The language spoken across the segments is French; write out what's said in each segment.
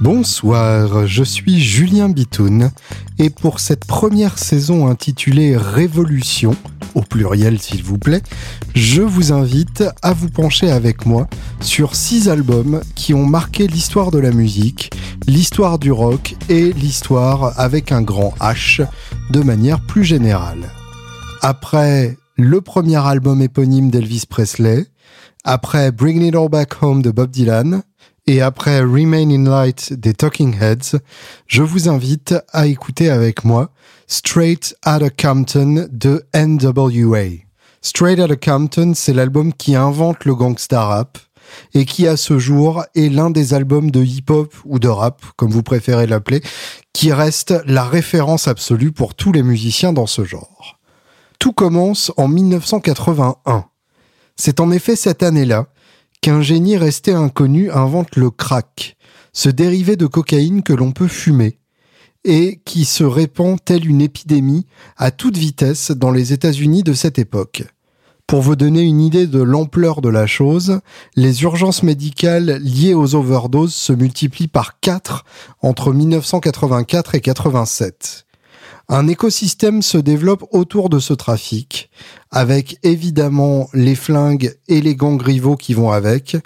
Bonsoir, je suis Julien Bitoun et pour cette première saison intitulée Révolution, au pluriel s'il vous plaît, je vous invite à vous pencher avec moi sur six albums qui ont marqué l'histoire de la musique, l'histoire du rock et l'histoire avec un grand H de manière plus générale. Après le premier album éponyme d'Elvis Presley, après Bring It All Back Home de Bob Dylan, et après Remain in Light des Talking Heads, je vous invite à écouter avec moi Straight Outta Compton de NWA. Straight Outta Compton, c'est l'album qui invente le gangsta rap et qui à ce jour est l'un des albums de hip-hop ou de rap, comme vous préférez l'appeler, qui reste la référence absolue pour tous les musiciens dans ce genre. Tout commence en 1981. C'est en effet cette année-là qu'un génie resté inconnu invente le crack, ce dérivé de cocaïne que l'on peut fumer, et qui se répand telle une épidémie à toute vitesse dans les États-Unis de cette époque. Pour vous donner une idée de l'ampleur de la chose, les urgences médicales liées aux overdoses se multiplient par 4 entre 1984 et 87 un écosystème se développe autour de ce trafic, avec évidemment les flingues et les gangs rivaux qui vont avec,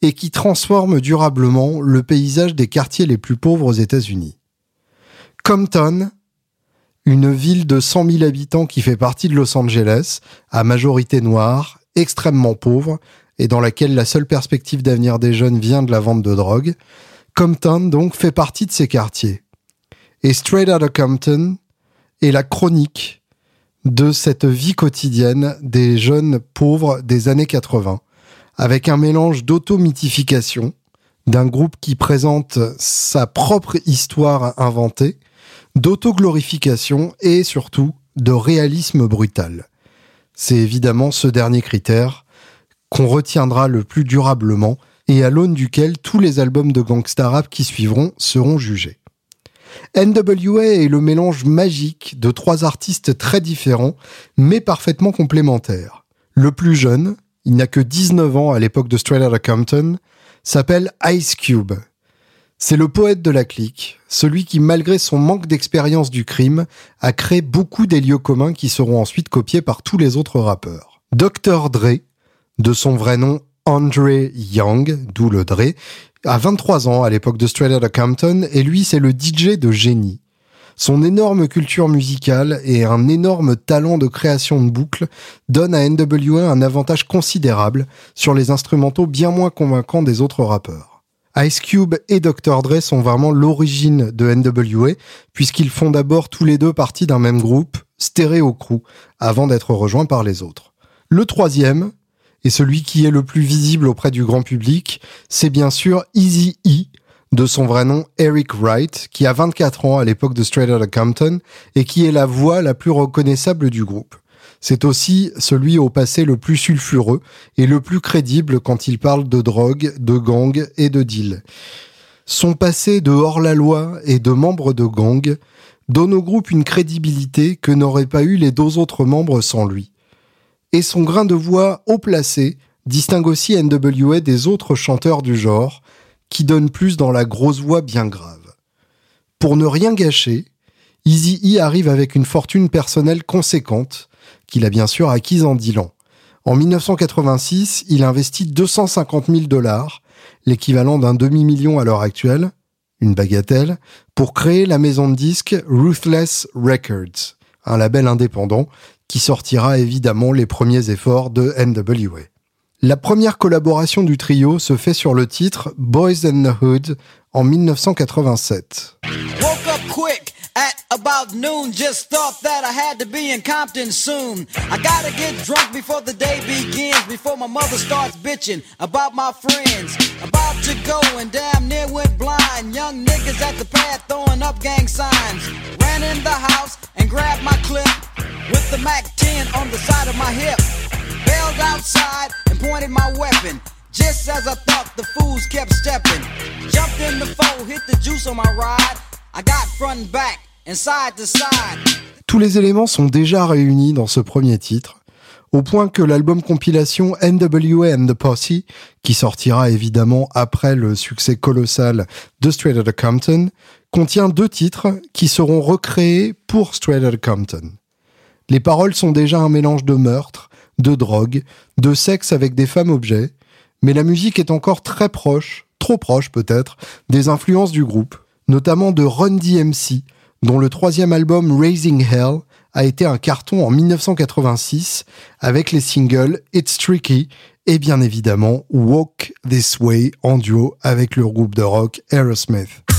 et qui transforment durablement le paysage des quartiers les plus pauvres aux États-Unis. Compton, une ville de 100 000 habitants qui fait partie de Los Angeles, à majorité noire, extrêmement pauvre, et dans laquelle la seule perspective d'avenir des jeunes vient de la vente de drogue, Compton donc fait partie de ces quartiers. Et Straight Outta Compton et la chronique de cette vie quotidienne des jeunes pauvres des années 80, avec un mélange d'auto-mythification, d'un groupe qui présente sa propre histoire inventée, d'auto-glorification et surtout de réalisme brutal. C'est évidemment ce dernier critère qu'on retiendra le plus durablement et à l'aune duquel tous les albums de gangsta rap qui suivront seront jugés. NWA est le mélange magique de trois artistes très différents, mais parfaitement complémentaires. Le plus jeune, il n'a que 19 ans à l'époque de Straight Outta Compton, s'appelle Ice Cube. C'est le poète de la clique, celui qui, malgré son manque d'expérience du crime, a créé beaucoup des lieux communs qui seront ensuite copiés par tous les autres rappeurs. Dr. Dre, de son vrai nom Andre Young, d'où le Dre, a 23 ans à l'époque de Straight Outta Compton et lui c'est le DJ de génie. Son énorme culture musicale et un énorme talent de création de boucles donnent à NWA un avantage considérable sur les instrumentaux bien moins convaincants des autres rappeurs. Ice Cube et Dr. Dre sont vraiment l'origine de NWA puisqu'ils font d'abord tous les deux partie d'un même groupe, Stereo Crew, avant d'être rejoints par les autres. Le troisième, et celui qui est le plus visible auprès du grand public, c'est bien sûr Easy E, de son vrai nom Eric Wright, qui a 24 ans à l'époque de Straight Outta Compton et qui est la voix la plus reconnaissable du groupe. C'est aussi celui au passé le plus sulfureux et le plus crédible quand il parle de drogue, de gang et de deal. Son passé de hors-la-loi et de membre de gang donne au groupe une crédibilité que n'auraient pas eu les deux autres membres sans lui et son grain de voix haut placé distingue aussi NWA des autres chanteurs du genre, qui donnent plus dans la grosse voix bien grave. Pour ne rien gâcher, Easy E arrive avec une fortune personnelle conséquente, qu'il a bien sûr acquise en 10 ans. En 1986, il investit 250 000 dollars, l'équivalent d'un demi-million à l'heure actuelle, une bagatelle, pour créer la maison de disques Ruthless Records, un label indépendant qui sortira évidemment les premiers efforts de NWA. La première collaboration du trio se fait sur le titre Boys in the Hood en 1987. At about noon, just thought that I had to be in Compton soon. I gotta get drunk before the day begins, before my mother starts bitching about my friends. About to go and damn near went blind. Young niggas at the pad throwing up gang signs. Ran in the house and grabbed my clip with the MAC 10 on the side of my hip. Bailed outside and pointed my weapon. Just as I thought, the fools kept stepping. Jumped in the foe, hit the juice on my ride. I got front and back and side to side. Tous les éléments sont déjà réunis dans ce premier titre, au point que l'album compilation NWA and the Posse, qui sortira évidemment après le succès colossal de Straight Outta Compton, contient deux titres qui seront recréés pour Straight Outta Compton. Les paroles sont déjà un mélange de meurtre, de drogue, de sexe avec des femmes objets, mais la musique est encore très proche, trop proche peut-être, des influences du groupe, notamment de Run DMC, dont le troisième album Raising Hell a été un carton en 1986 avec les singles It's Tricky et bien évidemment Walk This Way en duo avec le groupe de rock Aerosmith.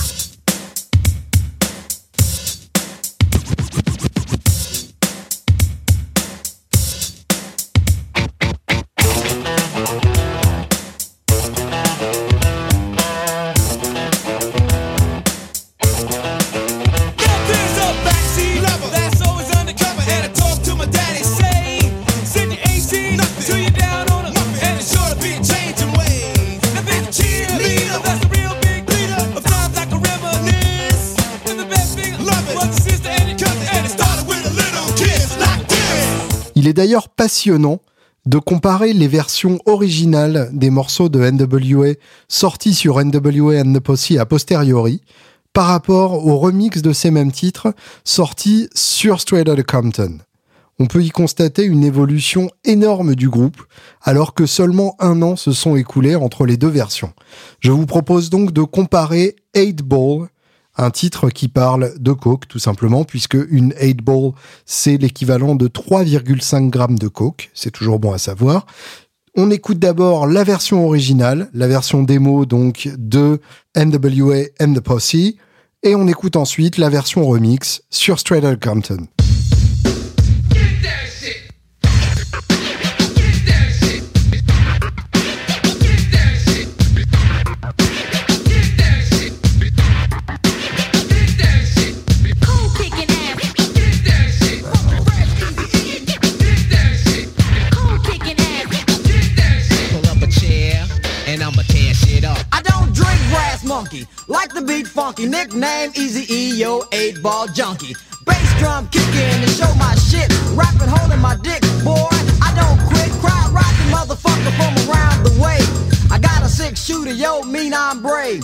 D'ailleurs passionnant de comparer les versions originales des morceaux de NWA sortis sur NWA and the Posse a posteriori par rapport au remix de ces mêmes titres sortis sur Straight Outta Compton. On peut y constater une évolution énorme du groupe, alors que seulement un an se sont écoulés entre les deux versions. Je vous propose donc de comparer 8 Ball un titre qui parle de coke tout simplement puisque une 8 ball c'est l'équivalent de 3,5 grammes de coke, c'est toujours bon à savoir. On écoute d'abord la version originale, la version démo donc de NWA and the Posse, et on écoute ensuite la version remix sur Outta Compton. Nickname Easy E, yo, eight ball junkie. Bass drum kicking and show my shit, rapping holding my dick, boy. I don't quit, cry rocking motherfucker from around the way. I got a six shooter, yo, mean I'm brave.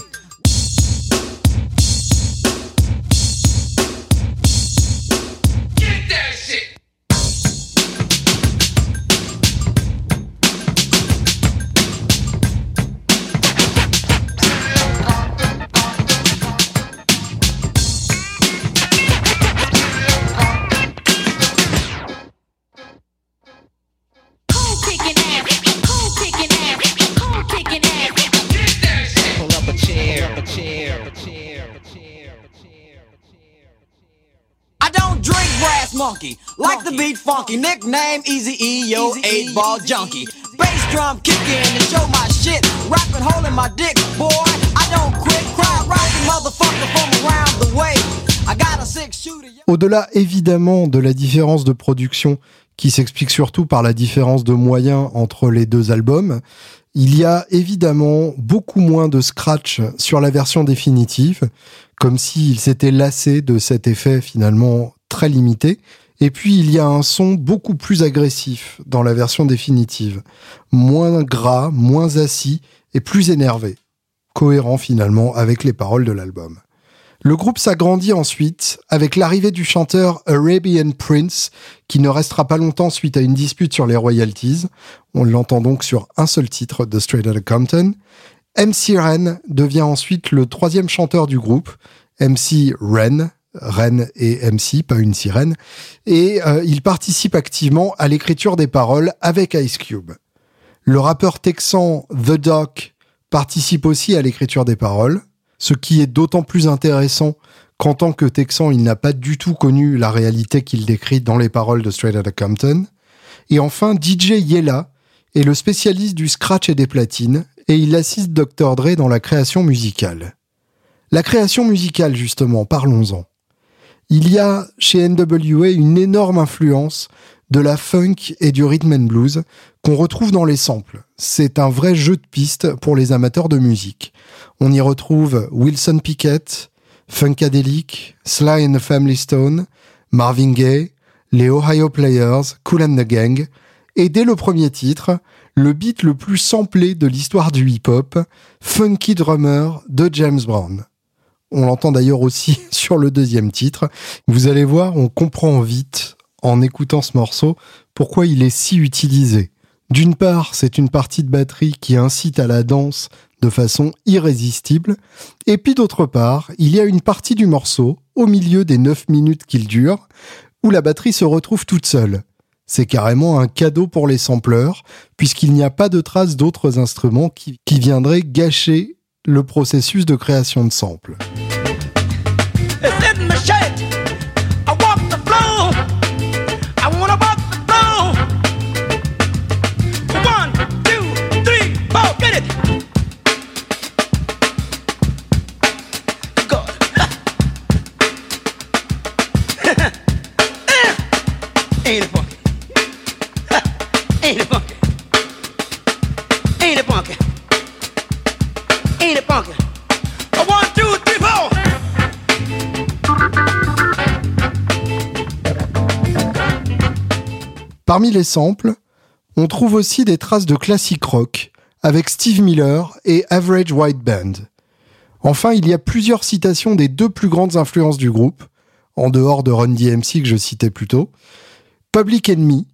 Like the beat funky, nickname Easy E, yo, 8 ball junkie. Bass drum kicking and show my shit, rapping holding my dick, boy. I don't quit, cry rocking motherfucker from around the way. I got a six shooter. Au-delà évidemment de la différence de production qui s'explique surtout par la différence de moyens entre les deux albums, il y a évidemment beaucoup moins de scratch sur la version définitive, comme s'il s'était lassé de cet effet finalement très limité. Et puis il y a un son beaucoup plus agressif dans la version définitive, moins gras, moins assis et plus énervé, cohérent finalement avec les paroles de l'album. Le groupe s'agrandit ensuite avec l'arrivée du chanteur Arabian Prince, qui ne restera pas longtemps suite à une dispute sur les royalties. On l'entend donc sur un seul titre de Straight Outta Compton. MC Ren devient ensuite le troisième chanteur du groupe. MC Ren, Ren et MC, pas une sirène. Et euh, il participe activement à l'écriture des paroles avec Ice Cube. Le rappeur texan The Doc participe aussi à l'écriture des paroles, ce qui est d'autant plus intéressant qu'en tant que Texan, il n'a pas du tout connu la réalité qu'il décrit dans les paroles de Straight Outta Compton. Et enfin, DJ Yella est le spécialiste du scratch et des platines, et il assiste Dr. Dre dans la création musicale. La création musicale, justement, parlons-en. Il y a chez NWA une énorme influence de la funk et du rhythm and blues qu'on retrouve dans les samples. C'est un vrai jeu de pistes pour les amateurs de musique. On y retrouve Wilson Pickett, Funkadelic, Sly and the Family Stone, Marvin Gaye, les Ohio Players, Cool and the Gang, et dès le premier titre, le beat le plus samplé de l'histoire du hip-hop, Funky Drummer de James Brown. On l'entend d'ailleurs aussi sur le deuxième titre. Vous allez voir, on comprend vite, en écoutant ce morceau, pourquoi il est si utilisé. D'une part, c'est une partie de batterie qui incite à la danse de façon irrésistible. Et puis d'autre part, il y a une partie du morceau, au milieu des 9 minutes qu'il dure, où la batterie se retrouve toute seule. C'est carrément un cadeau pour les sampleurs, puisqu'il n'y a pas de traces d'autres instruments qui, viendraient gâcher le processus de création de samples. It's in my shade. I walk the floor. I wanna walk the floor. One, two, three, four, get it. Good. Ain't it funky? Ain't it funky? Ain't it funky? Ain't it funky? Parmi les samples, on trouve aussi des traces de classique rock avec Steve Miller et Average White Band. Enfin, il y a plusieurs citations des deux plus grandes influences du groupe, en dehors de Run DMC que je citais plus tôt. Public Enemy,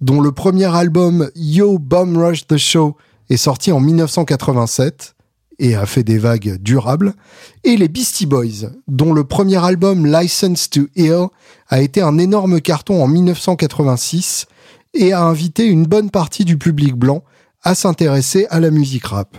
dont le premier album Yo Bomb Rush the Show est sorti en 1987 et a fait des vagues durables, et les Beastie Boys, dont le premier album License to Ill a été un énorme carton en 1986 et a invité une bonne partie du public blanc à s'intéresser à la musique rap.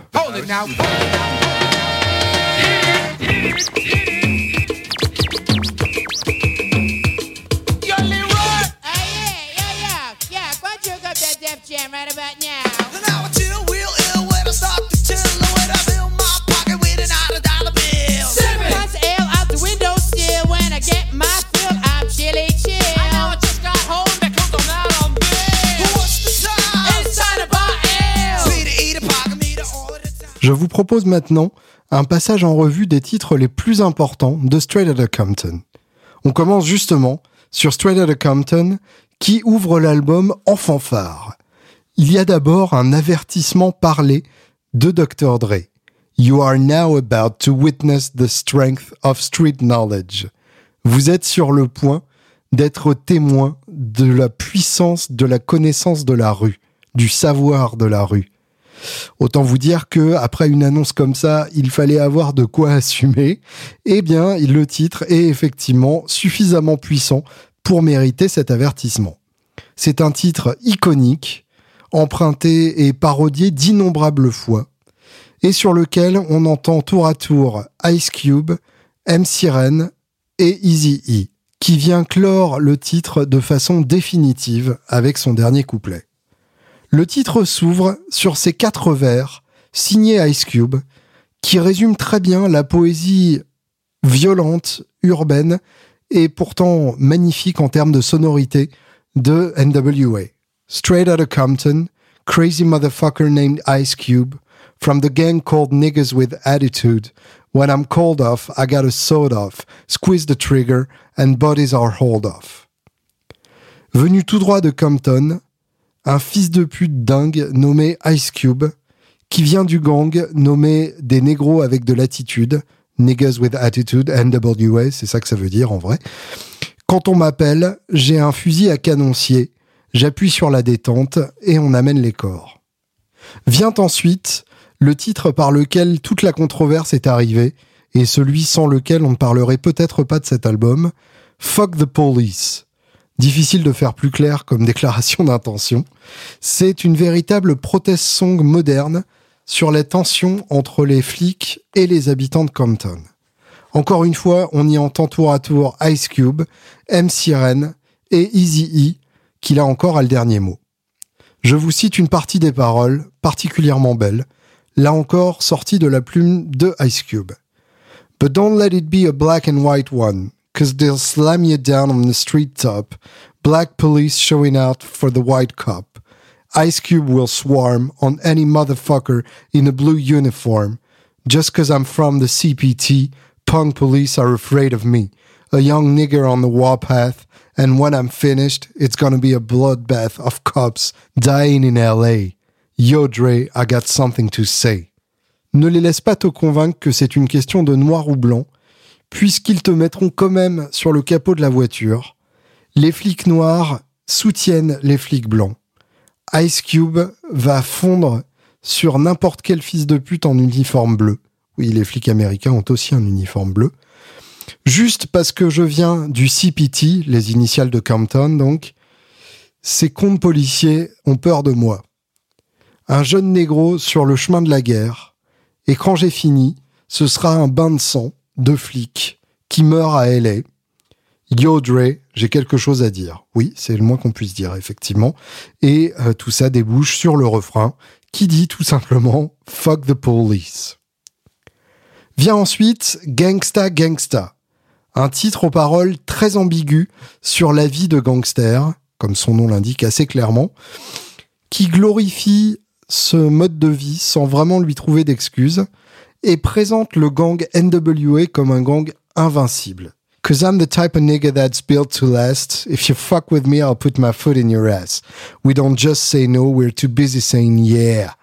Je vous propose maintenant un passage en revue des titres les plus importants de Straight Outta Compton. On commence justement sur Straight Outta Compton qui ouvre l'album en fanfare. Il y a d'abord un avertissement parlé de Dr. Dre. You are now about to witness the strength of street knowledge. Vous êtes sur le point d'être témoin de la puissance de la connaissance de la rue, du savoir de la rue. Autant vous dire que après une annonce comme ça, il fallait avoir de quoi assumer. Eh bien, le titre est effectivement suffisamment puissant pour mériter cet avertissement. C'est un titre iconique, emprunté et parodié d'innombrables fois, et sur lequel on entend tour à tour Ice Cube, M. Siren et Easy E, qui vient clore le titre de façon définitive avec son dernier couplet. Le titre s'ouvre sur ces quatre vers signés Ice Cube qui résument très bien la poésie violente, urbaine et pourtant magnifique en termes de sonorité de NWA. Straight out of Compton, crazy motherfucker named Ice Cube, from the gang called Niggas with Attitude. When I'm called off, I got a sawed off, squeeze the trigger, and bodies are hauled off. Venu tout droit de Compton, un fils de pute dingue nommé Ice Cube, qui vient du gang nommé des négros avec de l'attitude, Niggas with Attitude, NWA, c'est ça que ça veut dire en vrai. Quand on m'appelle, j'ai un fusil à canoncier, j'appuie sur la détente et on amène les corps. Vient ensuite le titre par lequel toute la controverse est arrivée et celui sans lequel on ne parlerait peut-être pas de cet album, Fuck the Police. Difficile de faire plus clair comme déclaration d'intention. C'est une véritable protest song moderne sur les tensions entre les flics et les habitants de Compton. Encore une fois, on y entend tour à tour Ice Cube, M. Siren et Easy E, qui là encore a le dernier mot. Je vous cite une partie des paroles, particulièrement belle, là encore sortie de la plume de Ice Cube. But don't let it be a black and white one, cause they'll slam you down on the street top, black police showing out for the white cop. Ice Cube will swarm on any motherfucker in a blue uniform. Just cause I'm from the CPT, punk police are afraid of me. A young nigger on the warpath, and when I'm finished, it's gonna be a bloodbath of cops dying in LA. Yo Dre, I got something to say. Ne les laisse pas te convaincre que c'est une question de noir ou blanc, puisqu'ils te mettront quand même sur le capot de la voiture. Les flics noirs soutiennent les flics blancs. Ice Cube va fondre sur n'importe quel fils de pute en uniforme bleu. Oui, les flics américains ont aussi un uniforme bleu. Juste parce que je viens du CPT, les initiales de Compton donc, ces comptes policiers ont peur de moi. Un jeune négro sur le chemin de la guerre, et quand j'ai fini, ce sera un bain de sang de flics qui meurent à LA. Yo Dre, j'ai quelque chose à dire. Oui, c'est le moins qu'on puisse dire, effectivement. Et euh, tout ça débouche sur le refrain qui dit tout simplement Fuck the police. Vient ensuite Gangsta Gangsta, un titre aux paroles très ambigu sur la vie de gangster, comme son nom l'indique assez clairement, qui glorifie ce mode de vie sans vraiment lui trouver d'excuses et présente le gang NWA comme un gang invincible. Cause I'm the type of nigga that's built to last. If you fuck with me, I'll put my foot in your ass. We don't just say no, we're too busy saying yeah.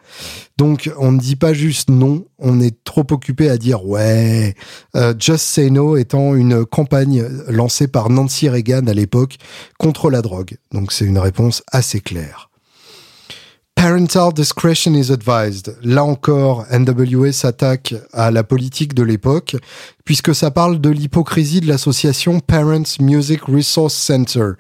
Donc on ne dit pas juste non, on est trop occupé à dire ouais. Euh, Just Say No étant une campagne lancée par Nancy Reagan à l'époque contre la drogue. Donc c'est une réponse assez claire. Parental discretion is advised. Là encore, NWA s'attaque à la politique de l'époque, puisque ça parle de l'hypocrisie de l'association Parents Music Resource Center,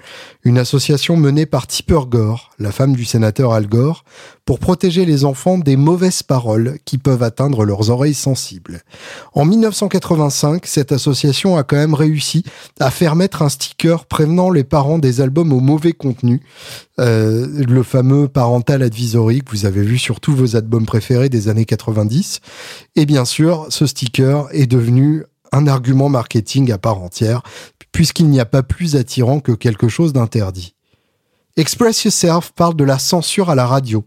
une association menée par Tipper Gore, la femme du sénateur Al Gore, pour protéger les enfants des mauvaises paroles qui peuvent atteindre leurs oreilles sensibles. En 1985, cette association a quand même réussi à faire mettre un sticker prévenant les parents des albums au mauvais contenu, euh, le fameux parental advisory que vous avez vu sur tous vos albums préférés des années 90. Et bien sûr, ce sticker est devenu un argument marketing à part entière, puisqu'il n'y a pas plus attirant que quelque chose d'interdit. Express Yourself parle de la censure à la radio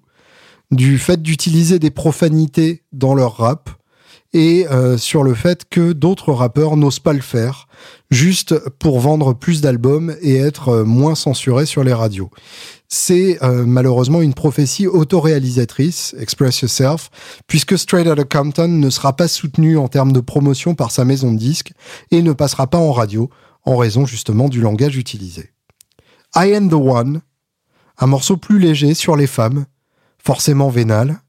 du fait d'utiliser des profanités dans leur rap et euh, sur le fait que d'autres rappeurs n'osent pas le faire juste pour vendre plus d'albums et être euh, moins censurés sur les radios. C'est euh, malheureusement une prophétie autoréalisatrice, Express Yourself, puisque Straight Outta Compton ne sera pas soutenu en termes de promotion par sa maison de disques et ne passera pas en radio en raison justement du langage utilisé. I Am the One, un morceau plus léger sur les femmes, forcément vénal,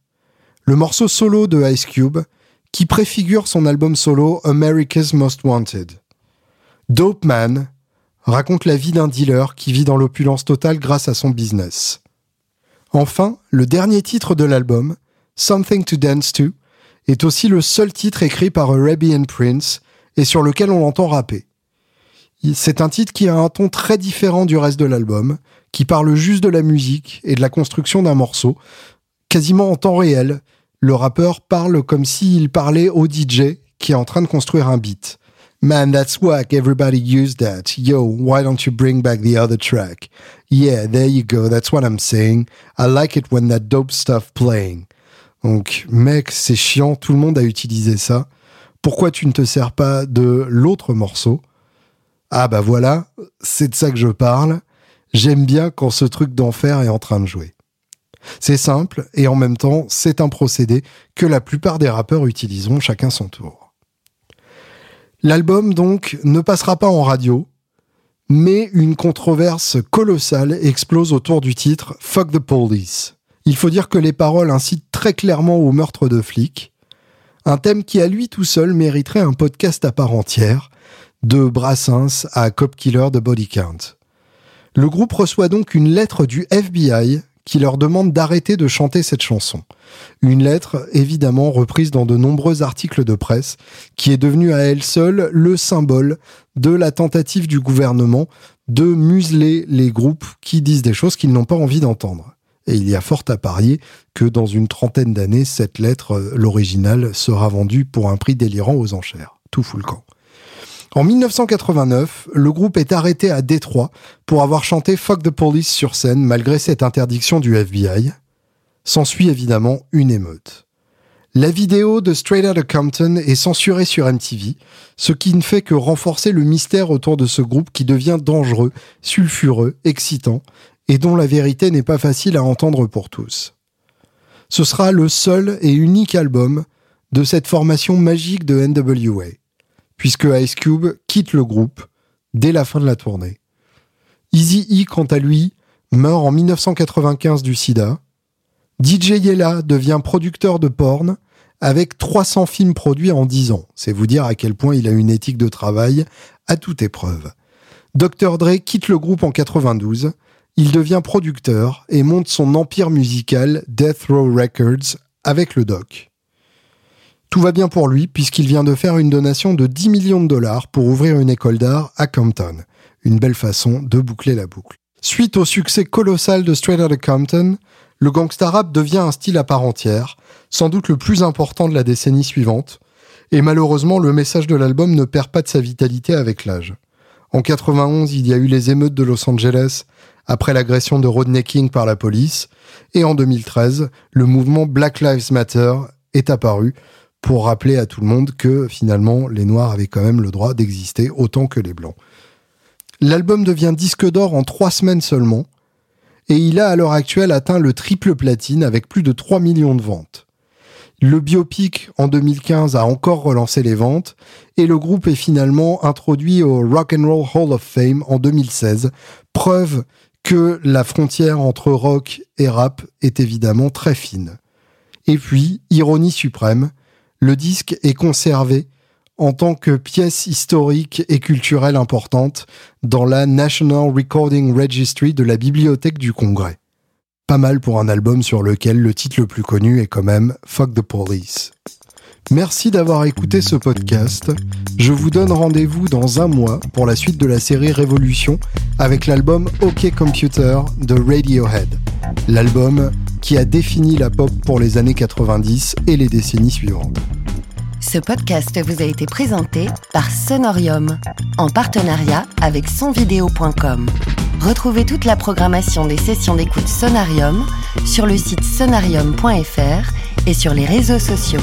le morceau solo de Ice Cube, qui préfigure son album solo America's Most Wanted. Dope Man raconte la vie d'un dealer qui vit dans l'opulence totale grâce à son business. Enfin, le dernier titre de l'album, Something to Dance To, est aussi le seul titre écrit par Arabian Prince et sur lequel on l'entend rapper. C'est un titre qui a un ton très différent du reste de l'album, qui parle juste de la musique et de la construction d'un morceau, quasiment en temps réel. Le rappeur parle comme s'il parlait au DJ qui est en train de construire un beat. Man, that's whack. Everybody use that. Yo, why don't you bring back the other track? Yeah, there you go. That's what I'm saying. I like it when that dope stuff playing. Donc, mec, c'est chiant. Tout le monde a utilisé ça. Pourquoi tu ne te sers pas de l'autre morceau? Ah bah voilà, c'est de ça que je parle. J'aime bien quand ce truc d'enfer est en train de jouer. C'est simple et en même temps, c'est un procédé que la plupart des rappeurs utiliseront chacun son tour. L'album donc ne passera pas en radio, mais une controverse colossale explose autour du titre Fuck the Police. Il faut dire que les paroles incitent très clairement au meurtre de flics, un thème qui à lui tout seul mériterait un podcast à part entière, de Brassens à Cop Killer de Body Count. Le groupe reçoit donc une lettre du FBI qui leur demande d'arrêter de chanter cette chanson. Une lettre évidemment reprise dans de nombreux articles de presse, qui est devenue à elle seule le symbole de la tentative du gouvernement de museler les groupes qui disent des choses qu'ils n'ont pas envie d'entendre. Et il y a fort à parier que dans une trentaine d'années, cette lettre, l'original, sera vendue pour un prix délirant aux enchères. Tout fout camp. En 1989, le groupe est arrêté à Détroit pour avoir chanté Fuck the Police sur scène malgré cette interdiction du FBI. S'ensuit évidemment une émeute. La vidéo de Straight Outta Compton est censurée sur MTV, ce qui ne fait que renforcer le mystère autour de ce groupe qui devient dangereux, sulfureux, excitant, et dont la vérité n'est pas facile à entendre pour tous. Ce sera le seul et unique album de cette formation magique de NWA puisque Ice Cube quitte le groupe dès la fin de la tournée. Easy E, quant à lui, meurt en 1995 du sida. DJ Yella devient producteur de porn avec 300 films produits en 10 ans. C'est vous dire à quel point il a une éthique de travail à toute épreuve. Dr. Dre quitte le groupe en 92. Il devient producteur et monte son empire musical Death Row Records avec le doc. Tout va bien pour lui puisqu'il vient de faire une donation de 10 millions de dollars pour ouvrir une école d'art à Compton. Une belle façon de boucler la boucle. Suite au succès colossal de Straight Outta Compton, le gangsta rap devient un style à part entière, sans doute le plus important de la décennie suivante, et malheureusement le message de l'album ne perd pas de sa vitalité avec l'âge. En 91, il y a eu les émeutes de Los Angeles après l'agression de Rodney King par la police, et en 2013, le mouvement Black Lives Matter est apparu, pour rappeler à tout le monde que finalement les Noirs avaient quand même le droit d'exister autant que les Blancs. L'album devient disque d'or en trois semaines seulement, et il a à l'heure actuelle atteint le triple platine avec plus de 3 millions de ventes. Le biopic en 2015 a encore relancé les ventes et le groupe est finalement introduit au Rock and Roll Hall of Fame en 2016, preuve que la frontière entre rock et rap est évidemment très fine. Et puis, ironie suprême, le disque est conservé en tant que pièce historique et culturelle importante dans la National Recording Registry de la Bibliothèque du Congrès. Pas mal pour un album sur lequel le titre le plus connu est quand même Fuck the Police. Merci d'avoir écouté ce podcast. Je vous donne rendez-vous dans un mois pour la suite de la série Révolution avec l'album OK Computer de Radiohead. L'album qui a défini la pop pour les années 90 et les décennies suivantes. Ce podcast vous a été présenté par Sonorium, en partenariat avec sonvideo.com. Retrouvez toute la programmation des sessions d'écoute Sonarium sur le site sonarium.fr et sur les réseaux sociaux.